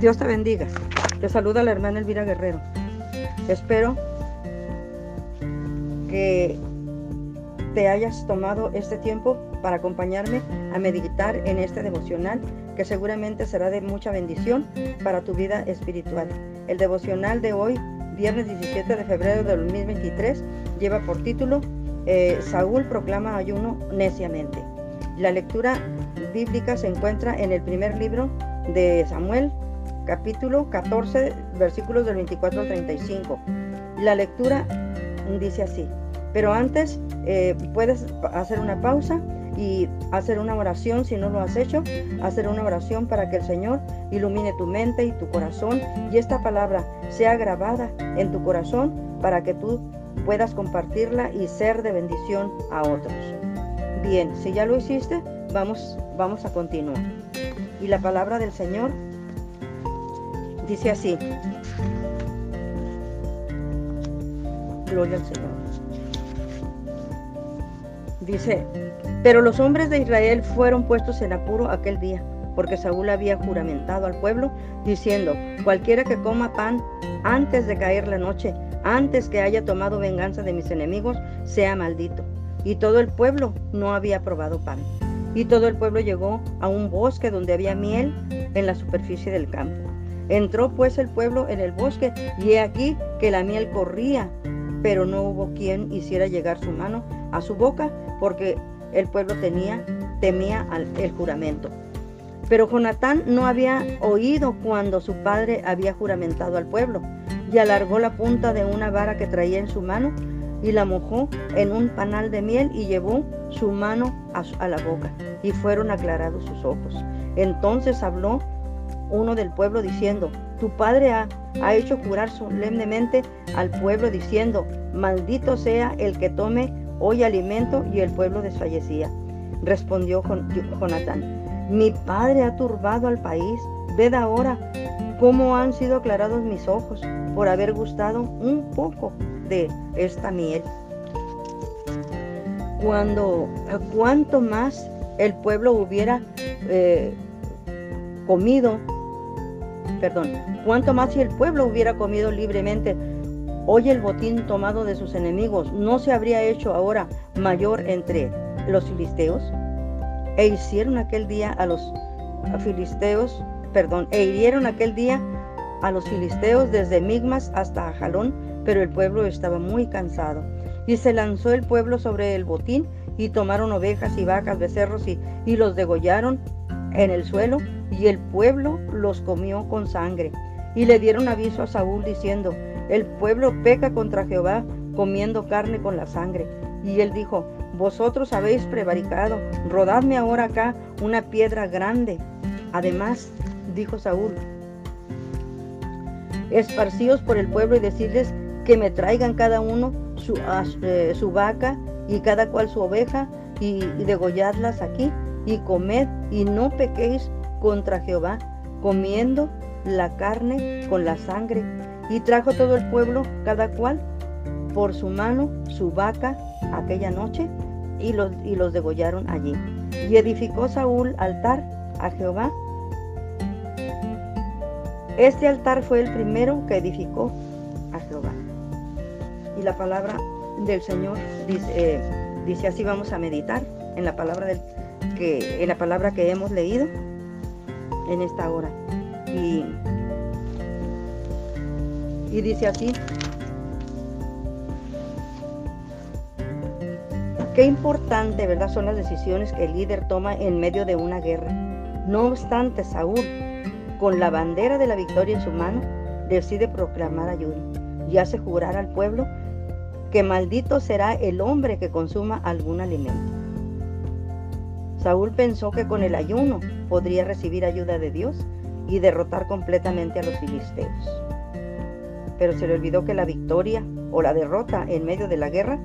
Dios te bendiga. Te saluda la hermana Elvira Guerrero. Espero que te hayas tomado este tiempo para acompañarme a meditar en este devocional que seguramente será de mucha bendición para tu vida espiritual. El devocional de hoy, viernes 17 de febrero de 2023, lleva por título eh, Saúl proclama ayuno neciamente. La lectura bíblica se encuentra en el primer libro de Samuel, capítulo 14, versículos del 24 al 35. La lectura dice así, pero antes eh, puedes hacer una pausa y hacer una oración si no lo has hecho, hacer una oración para que el Señor ilumine tu mente y tu corazón y esta palabra sea grabada en tu corazón para que tú puedas compartirla y ser de bendición a otros. Bien, si ya lo hiciste, vamos, vamos a continuar. Y la palabra del Señor Dice así. Gloria al Señor. Dice, pero los hombres de Israel fueron puestos en apuro aquel día, porque Saúl había juramentado al pueblo, diciendo, cualquiera que coma pan antes de caer la noche, antes que haya tomado venganza de mis enemigos, sea maldito. Y todo el pueblo no había probado pan. Y todo el pueblo llegó a un bosque donde había miel en la superficie del campo. Entró pues el pueblo en el bosque y he aquí que la miel corría, pero no hubo quien hiciera llegar su mano a su boca porque el pueblo tenía, temía el juramento. Pero Jonatán no había oído cuando su padre había juramentado al pueblo y alargó la punta de una vara que traía en su mano y la mojó en un panal de miel y llevó su mano a, la boca y fueron aclarados sus ojos. Entonces habló uno del pueblo diciendo, tu padre ha, hecho jurar solemnemente al pueblo diciendo, maldito sea el que tome hoy alimento y el pueblo desfallecía. Respondió Jonatán, mi padre ha turbado al país, ved ahora cómo han sido aclarados mis ojos por haber gustado un poco de esta miel. Cuando, cuanto más el pueblo hubiera eh, comido perdón, cuanto más si el pueblo hubiera comido libremente hoy el botín tomado de sus enemigos, ¿no se habría hecho ahora mayor entre los filisteos? E hicieron aquel día a los filisteos, perdón, e hirieron aquel día a los filisteos desde Migmas hasta Jalón, pero el pueblo estaba muy cansado. Y se lanzó el pueblo sobre el botín y tomaron ovejas y vacas, becerros y, y los degollaron en el suelo y el pueblo los comió con sangre. Y le dieron aviso a Saúl diciendo, el pueblo peca contra Jehová comiendo carne con la sangre. Y él dijo, vosotros habéis prevaricado, rodadme ahora acá una piedra grande. Además, dijo Saúl, esparcíos por el pueblo y decirles que me traigan cada uno su, eh, su vaca y cada cual su oveja y, y degolladlas aquí y comed y no pequéis contra Jehová, comiendo la carne con la sangre. Y trajo todo el pueblo, cada cual, por su mano, su vaca aquella noche, y los, y los degollaron allí. Y edificó Saúl altar a Jehová. Este altar fue el primero que edificó a Jehová. Y la palabra del Señor dice, eh, dice así vamos a meditar en la palabra del que en la palabra que hemos leído en esta hora. Y, y dice así, qué importante, ¿verdad? Son las decisiones que el líder toma en medio de una guerra. No obstante, Saúl, con la bandera de la victoria en su mano, decide proclamar ayuno y hace jurar al pueblo que maldito será el hombre que consuma algún alimento. Saúl pensó que con el ayuno podría recibir ayuda de Dios y derrotar completamente a los filisteos. Pero se le olvidó que la victoria o la derrota en medio de la guerra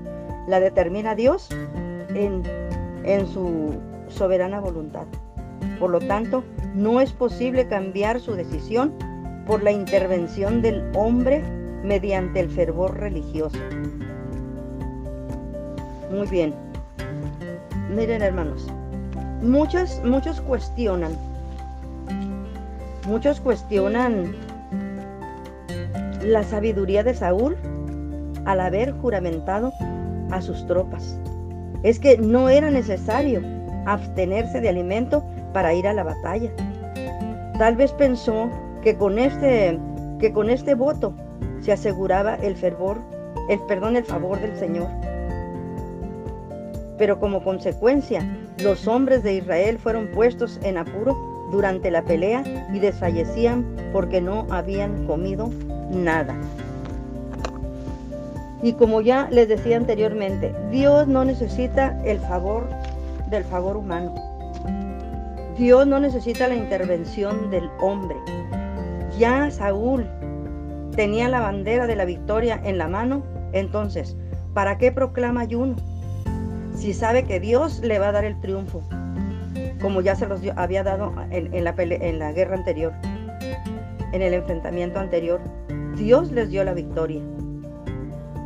la determina Dios en, en su soberana voluntad. Por lo tanto, no es posible cambiar su decisión por la intervención del hombre mediante el fervor religioso. Muy bien. Miren hermanos, Muchos, muchos cuestionan muchos cuestionan la sabiduría de Saúl al haber juramentado a sus tropas. Es que no era necesario abstenerse de alimento para ir a la batalla. Tal vez pensó que con este, que con este voto se aseguraba el fervor, el perdón, el favor del Señor. Pero como consecuencia, los hombres de Israel fueron puestos en apuro durante la pelea y desfallecían porque no habían comido nada. Y como ya les decía anteriormente, Dios no necesita el favor del favor humano. Dios no necesita la intervención del hombre. Ya Saúl tenía la bandera de la victoria en la mano, entonces, ¿para qué proclama ayuno? Si sabe que Dios le va a dar el triunfo, como ya se los había dado en, la guerra anterior, en el enfrentamiento anterior. Dios les dio la victoria.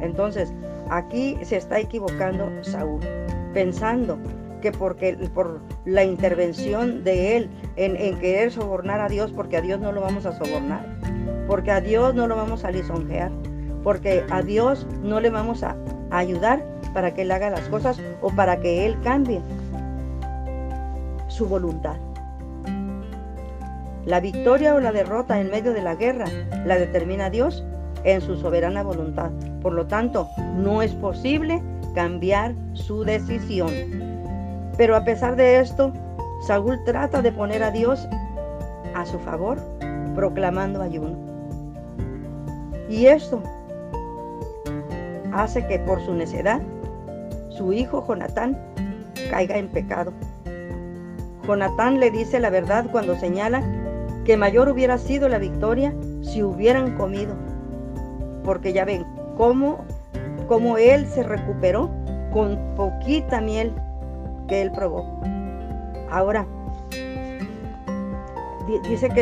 Entonces, aquí se está equivocando Saúl, pensando que porque por la intervención de él en, en, querer sobornar a Dios, porque a Dios no lo vamos a sobornar, porque a Dios no lo vamos a lisonjear, porque a Dios no le vamos a ayudar para que él haga las cosas o para que él cambie su voluntad. La victoria o la derrota en medio de la guerra la determina Dios en su soberana voluntad. Por lo tanto, no es posible cambiar su decisión. Pero a pesar de esto, Saúl trata de poner a Dios a su favor, proclamando ayuno. Y esto hace que por su necedad, su hijo Jonatán caiga en pecado. Jonatán le dice la verdad cuando señala que mayor hubiera sido la victoria si hubieran comido. Porque ya ven cómo, cómo él se recuperó con poquita miel que él probó. Ahora, dice que,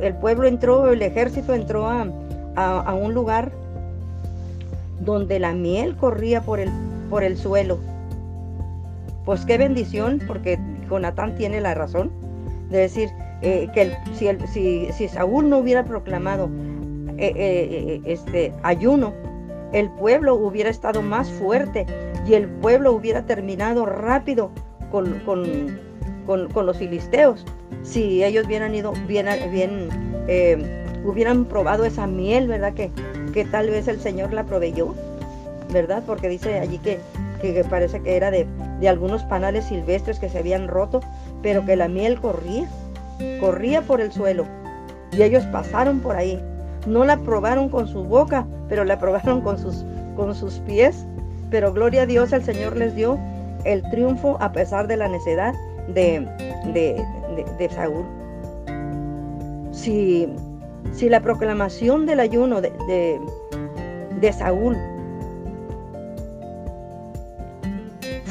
el, pueblo entró, el ejército entró a, a, un lugar donde la miel corría por el, por el suelo. Pues qué bendición, porque Jonatán tiene la razón de decir eh, que si, si, si, Saúl no hubiera proclamado eh, eh, este ayuno, el pueblo hubiera estado más fuerte y el pueblo hubiera terminado rápido con, con, los filisteos si ellos hubieran ido bien, bien hubieran probado esa miel, ¿verdad? Que, que tal vez el Señor la proveyó, ¿verdad? Porque dice allí que, que parece que era de, de algunos panales silvestres que se habían roto, pero que la miel corría, corría por el suelo. Y ellos pasaron por ahí. No la probaron con su boca, pero la probaron con sus, con sus pies. Pero gloria a Dios, el Señor les dio el triunfo a pesar de la necedad de, de, de Saúl. Si si la proclamación del ayuno de, Saúl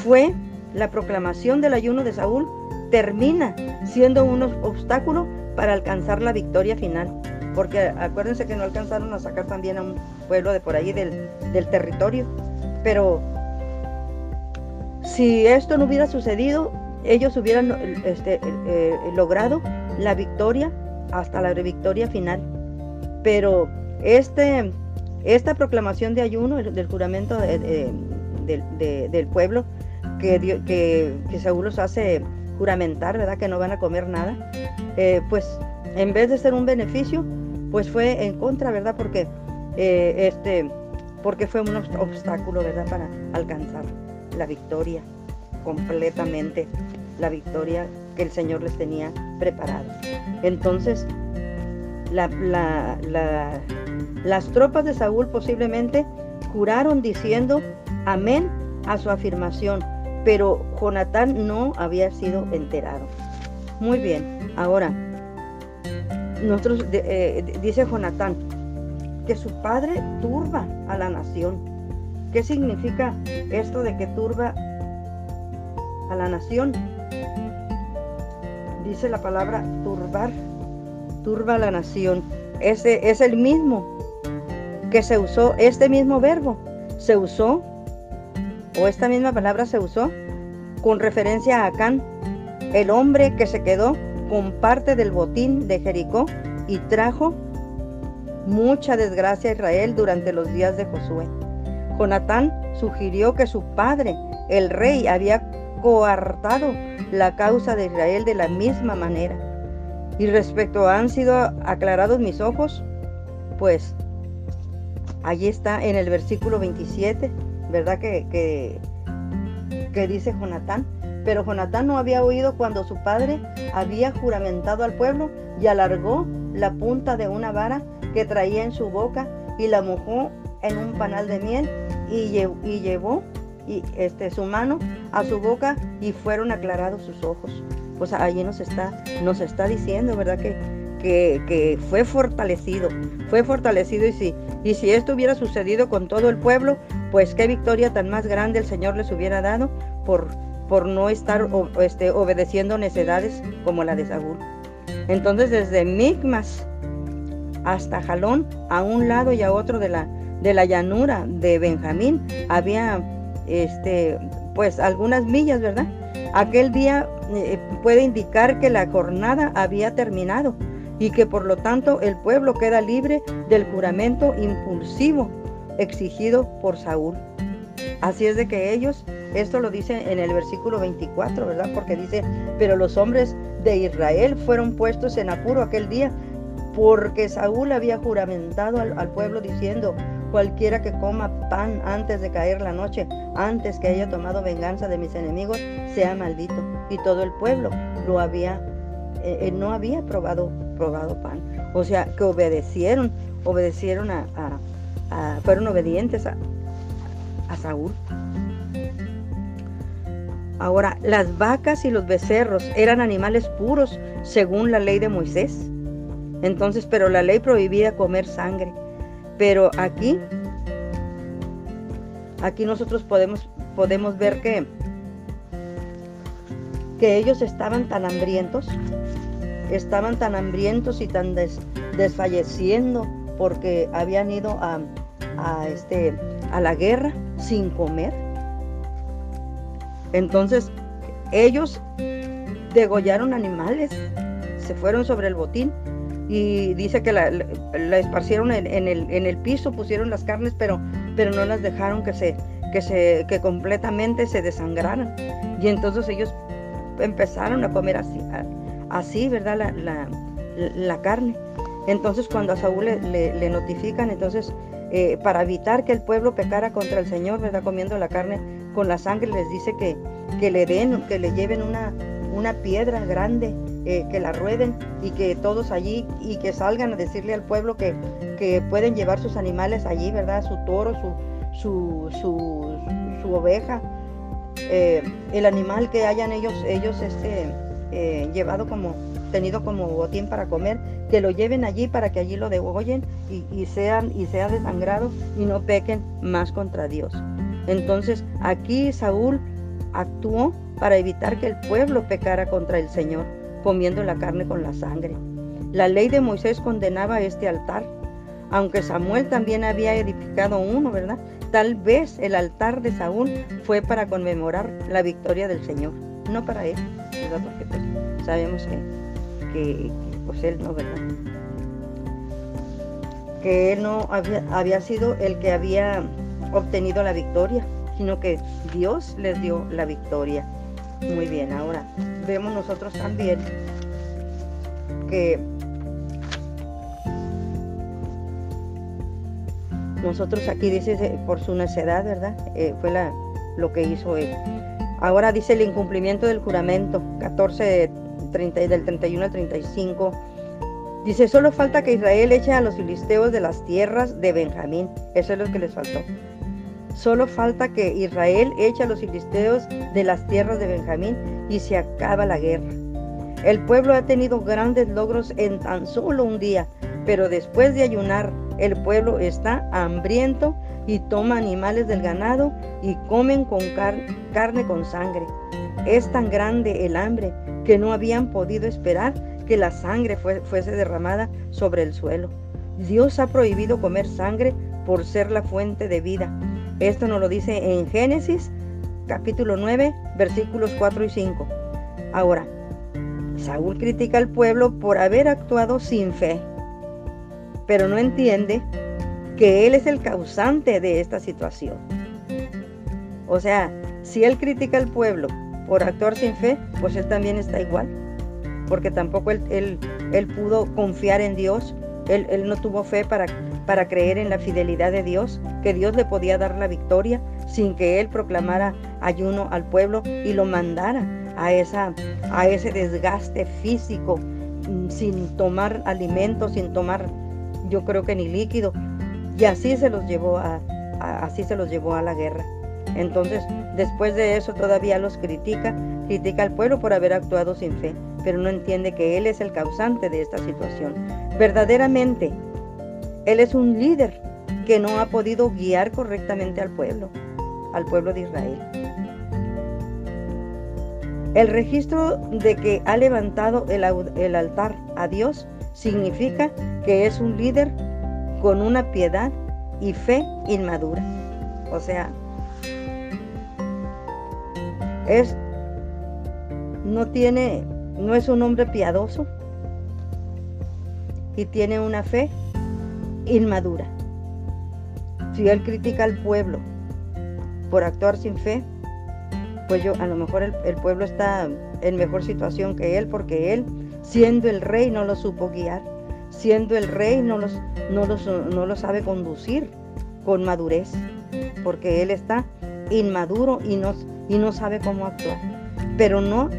fue la proclamación del ayuno de Saúl, termina siendo un obstáculo para alcanzar la victoria final. Porque acuérdense que no alcanzaron a sacar también a un pueblo de por ahí del, territorio. Pero si esto no hubiera sucedido, ellos hubieran este, eh, logrado la victoria hasta la victoria final. Pero este, esta proclamación de ayuno, del juramento del pueblo, que, Saúl los hace juramentar, ¿verdad? Que no van a comer nada, eh, pues en vez de ser un beneficio, pues fue en contra, ¿verdad? Porque, eh, este, porque fue un obstáculo, ¿verdad? Para alcanzar la victoria completamente, la victoria que el Señor les tenía preparado. Entonces, las tropas de Saúl posiblemente juraron diciendo amén a su afirmación, pero Jonatán no había sido enterado. Muy bien, ahora, nosotros, eh, dice Jonatán que su padre turba a la nación. ¿Qué significa esto de que turba a la nación? Dice la palabra turbar turba la nación. Ese es el mismo que se usó, este mismo verbo se usó, o esta misma palabra se usó con referencia a Acán, el hombre que se quedó con parte del botín de Jericó y trajo mucha desgracia a Israel durante los días de Josué. Jonatán sugirió que su padre, el rey, había coartado la causa de Israel de la misma manera. Y respecto a han sido aclarados mis ojos, pues allí está en el versículo 27, ¿verdad? Que, que, que dice Jonatán. Pero Jonatán no había oído cuando su padre había juramentado al pueblo y alargó la punta de una vara que traía en su boca y la mojó en un panal de miel y, llevó y, este, su mano a su boca y fueron aclarados sus ojos. Pues allí nos está, nos está diciendo, ¿verdad? Que, que, que, fue fortalecido, fue fortalecido y si, y si esto hubiera sucedido con todo el pueblo, pues qué victoria tan más grande el Señor les hubiera dado por, por no estar este, obedeciendo necedades como la de Saúl. Entonces desde Migmas hasta Jalón, a un lado y a otro de la, de la llanura de Benjamín, había este, pues algunas millas, ¿verdad? Aquel día eh, puede indicar que la jornada había terminado y que por lo tanto el pueblo queda libre del juramento impulsivo exigido por Saúl. Así es de que ellos, esto lo dice en el versículo 24, ¿verdad? Porque dice, pero los hombres de Israel fueron puestos en apuro aquel día porque Saúl había juramentado al, pueblo diciendo, cualquiera que coma pan antes de caer la noche, antes que haya tomado venganza de mis enemigos, sea maldito. Y todo el pueblo lo había, eh, eh, no había probado, probado pan. O sea, que obedecieron, obedecieron a, fueron obedientes a, a Saúl. Ahora, las vacas y los becerros eran animales puros según la ley de Moisés. Entonces, pero la ley prohibía comer sangre. Pero aquí, aquí nosotros podemos, podemos ver que, que ellos estaban tan hambrientos, estaban tan hambrientos y tan desfalleciendo porque habían ido a, a, este, a la guerra sin comer. Entonces, ellos degollaron animales, se fueron sobre el botín y dice que la, esparcieron en, el, en, el, piso, pusieron las carnes, pero, pero no las dejaron que se, que se, que completamente se desangraran. Y entonces ellos empezaron a comer así, así ¿verdad? La, la, carne. Entonces cuando a Saúl le, notifican, entonces eh, para evitar que el pueblo pecara contra el Señor, ¿verdad? Comiendo la carne con la sangre, les dice que, que le den, que le lleven una, una piedra grande eh, que la rueden y que todos allí y que salgan a decirle al pueblo que, que pueden llevar sus animales allí, ¿verdad? Su toro, su, su, su, oveja, eh, el animal que hayan ellos, ellos este, llevado como, tenido como botín para comer, que lo lleven allí para que allí lo degollen y, sean, y sea desangrado y no pequen más contra Dios. Entonces aquí Saúl actuó para evitar que el pueblo pecara contra el Señor comiendo la carne con la sangre. La ley de Moisés condenaba este altar, aunque Samuel también había edificado uno, ¿verdad? Tal vez el altar de Saúl fue para conmemorar la victoria del Señor, no para él, ¿verdad? Porque pues, sabemos que, pues él no, ¿verdad? Que él no había, había sido el que había obtenido la victoria, sino que Dios les dio la victoria. Muy bien, ahora vemos nosotros también que nosotros aquí dice por su necedad, ¿verdad? Eh, fue la, lo que hizo él. Ahora dice el incumplimiento del juramento, 14 30, del 31 al 35. Dice, solo falta que Israel eche a los filisteos de las tierras de Benjamín. Eso es lo que les faltó. Solo falta que Israel eche a los filisteos de las tierras de Benjamín y se acaba la guerra. El pueblo ha tenido grandes logros en tan solo un día, pero después de ayunar, el pueblo está hambriento y toma animales del ganado y comen con carne con sangre. Es tan grande el hambre que no habían podido esperar que la sangre fuese derramada sobre el suelo. Dios ha prohibido comer sangre por ser la fuente de vida esto nos lo dice en Génesis capítulo 9, versículos 4 y 5. Ahora, Saúl critica al pueblo por haber actuado sin fe, pero no entiende que él es el causante de esta situación. O sea, si él critica al pueblo por actuar sin fe, pues él también está igual, porque tampoco él, pudo confiar en Dios, él, no tuvo fe para, creer en la fidelidad de Dios, que Dios le podía dar la victoria sin que él proclamara ayuno al pueblo y lo mandara a, a ese desgaste físico, mm, sin tomar alimentos, sin tomar, yo creo que ni líquido. Y así se los llevó a, así se los llevó a la guerra. Entonces, después de eso todavía los critica, critica al pueblo por haber actuado sin fe, pero no entiende que él es el causante de esta situación. Verdaderamente, él es un líder que no ha podido guiar correctamente al pueblo, al pueblo de Israel. El registro de que ha levantado el, altar a Dios significa que es un líder con una piedad y fe inmadura. O sea, es no tiene no es un hombre piadoso y tiene una fe inmadura. Si él critica al pueblo por actuar sin fe, pues yo a lo mejor el, pueblo está en mejor situación que él porque él, siendo el rey, no lo supo guiar. Siendo el rey, no, los, no, los, no lo sabe conducir con madurez, porque él está inmaduro y no, y no sabe cómo actuar. Pero no,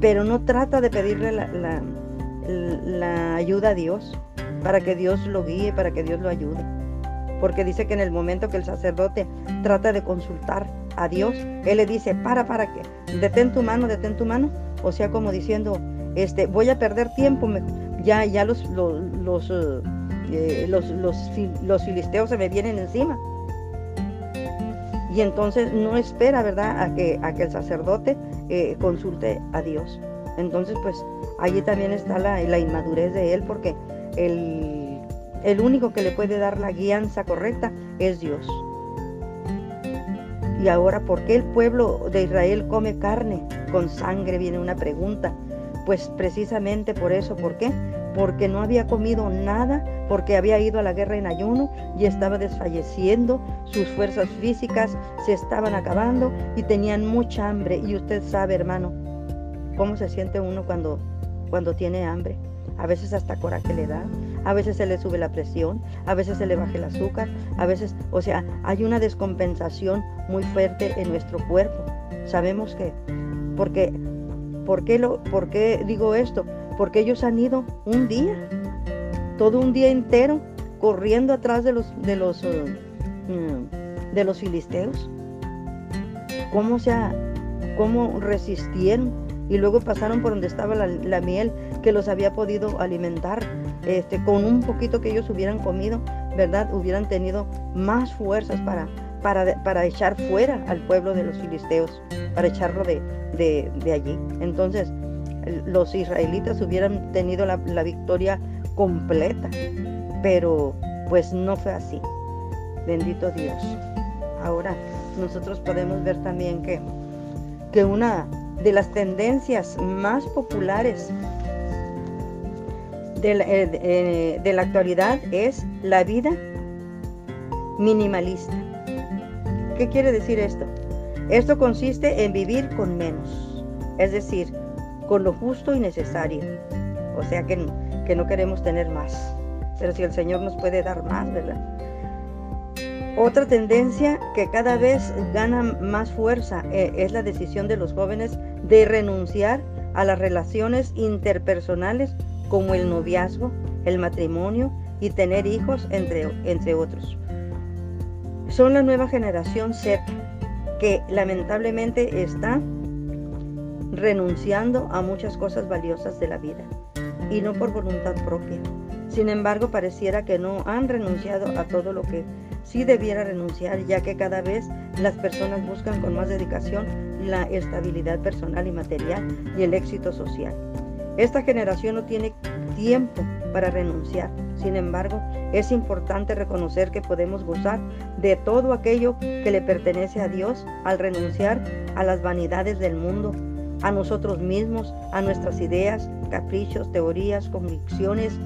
pero no trata de pedirle la, la, la ayuda a Dios para que Dios lo guíe, para que Dios lo ayude. Porque dice que en el momento que el sacerdote trata de consultar a Dios, Él le dice, para, para, que detén tu mano, detén tu mano. O sea, como diciendo, este, voy a perder tiempo, ya, ya los, los, los, eh, los, los, filisteos se me vienen encima. Y entonces no espera, ¿verdad?, a que, a que el sacerdote eh, consulte a Dios. Entonces, pues allí también está la, la inmadurez de él, porque el, el único que le puede dar la guianza correcta es Dios. Y ahora, ¿por qué el pueblo de Israel come carne con sangre? Viene una pregunta. Pues precisamente por eso, ¿por qué? Porque no había comido nada, porque había ido a la guerra en ayuno y estaba desfalleciendo, sus fuerzas físicas se estaban acabando y tenían mucha hambre. Y usted sabe, hermano, cómo se siente uno cuando, cuando tiene hambre. A veces hasta coraje le da, a veces se le sube la presión, a veces se le baja el azúcar, a veces, o sea, hay una descompensación muy fuerte en nuestro cuerpo. Sabemos que, porque, ¿por qué, lo, ¿por qué digo esto? Porque ellos han ido un día, todo un día entero, corriendo atrás de los, de los, uh, mm, de los filisteos. ¿Cómo, sea, ¿Cómo resistieron? Y luego pasaron por donde estaba la, la miel que los había podido alimentar este, con un poquito que ellos hubieran comido, ¿verdad? Hubieran tenido más fuerzas para, para, para echar fuera al pueblo de los filisteos, para echarlo de, de, allí. Entonces, los israelitas hubieran tenido la, la, victoria completa, pero pues no fue así. Bendito Dios. Ahora, nosotros podemos ver también que, que una de las tendencias más populares eh, eh, de la, actualidad es la vida minimalista. ¿Qué quiere decir esto? Esto consiste en vivir con menos, es decir, con lo justo y necesario. O sea que, que no queremos tener más, pero si el Señor nos puede dar más, ¿verdad? Otra tendencia que cada vez gana más fuerza eh, es la decisión de los jóvenes de renunciar a las relaciones interpersonales como el noviazgo, el matrimonio y tener hijos, entre, entre otros. Son la nueva generación Z que lamentablemente está renunciando a muchas cosas valiosas de la vida y no por voluntad propia. Sin embargo, pareciera que no han renunciado a todo lo que sí debiera renunciar, ya que cada vez las personas buscan con más dedicación la estabilidad personal y material y el éxito social. Esta generación no tiene tiempo para renunciar. Sin embargo, es importante reconocer que podemos gozar de todo aquello que le pertenece a Dios al renunciar a las vanidades del mundo, a nosotros mismos, a nuestras ideas, caprichos, teorías, convicciones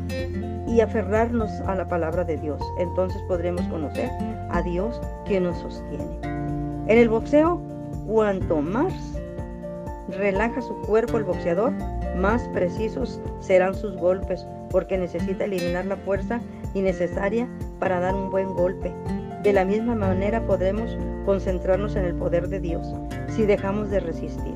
y aferrarnos a la palabra de Dios. Entonces podremos conocer a Dios que nos sostiene. En el boxeo, cuanto más relaja su cuerpo el boxeador, más precisos serán sus golpes, porque necesita eliminar la fuerza innecesaria para dar un buen golpe. De la misma manera podremos concentrarnos en el poder de Dios si dejamos de resistir.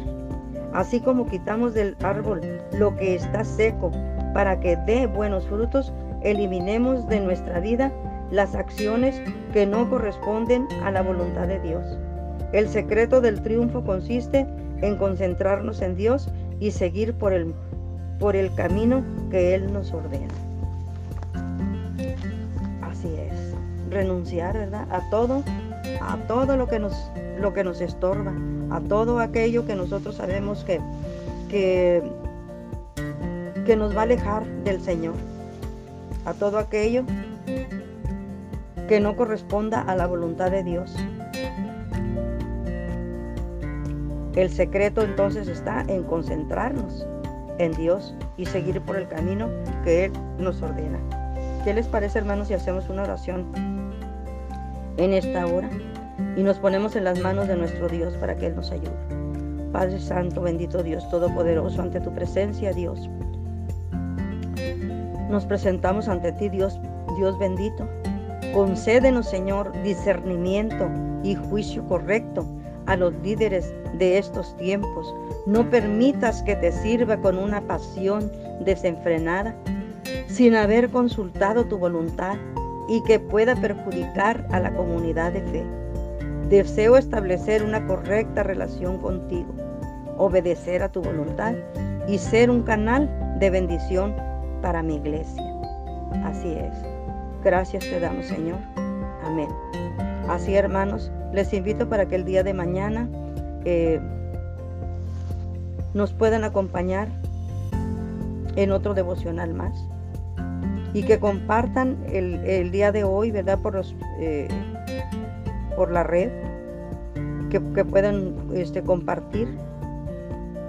Así como quitamos del árbol lo que está seco para que dé buenos frutos, eliminemos de nuestra vida las acciones que no corresponden a la voluntad de Dios. El secreto del triunfo consiste en concentrarnos en Dios y seguir por el, por el camino que Él nos ordena. Renunciar, ¿verdad? A todo, a todo lo que nos, lo que nos estorba, a todo aquello que nosotros sabemos que, que, que nos va a alejar del Señor, a todo aquello que no corresponda a la voluntad de Dios. El secreto entonces está en concentrarnos en Dios y seguir por el camino que Él nos ordena. ¿Qué les parece hermanos si hacemos una oración en esta hora y nos ponemos en las manos de nuestro Dios para que Él nos ayude? Padre Santo, bendito Dios Todopoderoso, ante tu presencia, Dios. Nos presentamos ante ti, Dios, Dios bendito. Concédenos, Señor, discernimiento y juicio correcto a los líderes de estos tiempos. No permitas que te sirva con una pasión desenfrenada, sin haber consultado tu voluntad y que pueda perjudicar a la comunidad de fe. Deseo establecer una correcta relación contigo, obedecer a tu voluntad y ser un canal de bendición para mi iglesia. Así es. Gracias te damos, Señor. Amén. Así, hermanos, les invito para que el día de mañana eh, nos puedan acompañar en otro devocional más y que compartan el, día de hoy, ¿verdad? Por, eh, por la red, que, puedan este, compartir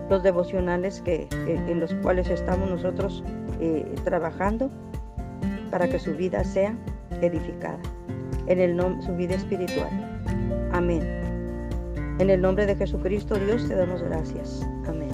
los devocionales que, en los cuales estamos nosotros eh, trabajando para que su vida sea edificada, en el su vida espiritual. Amén. En el nombre de Jesucristo, Dios, te damos gracias. Amén.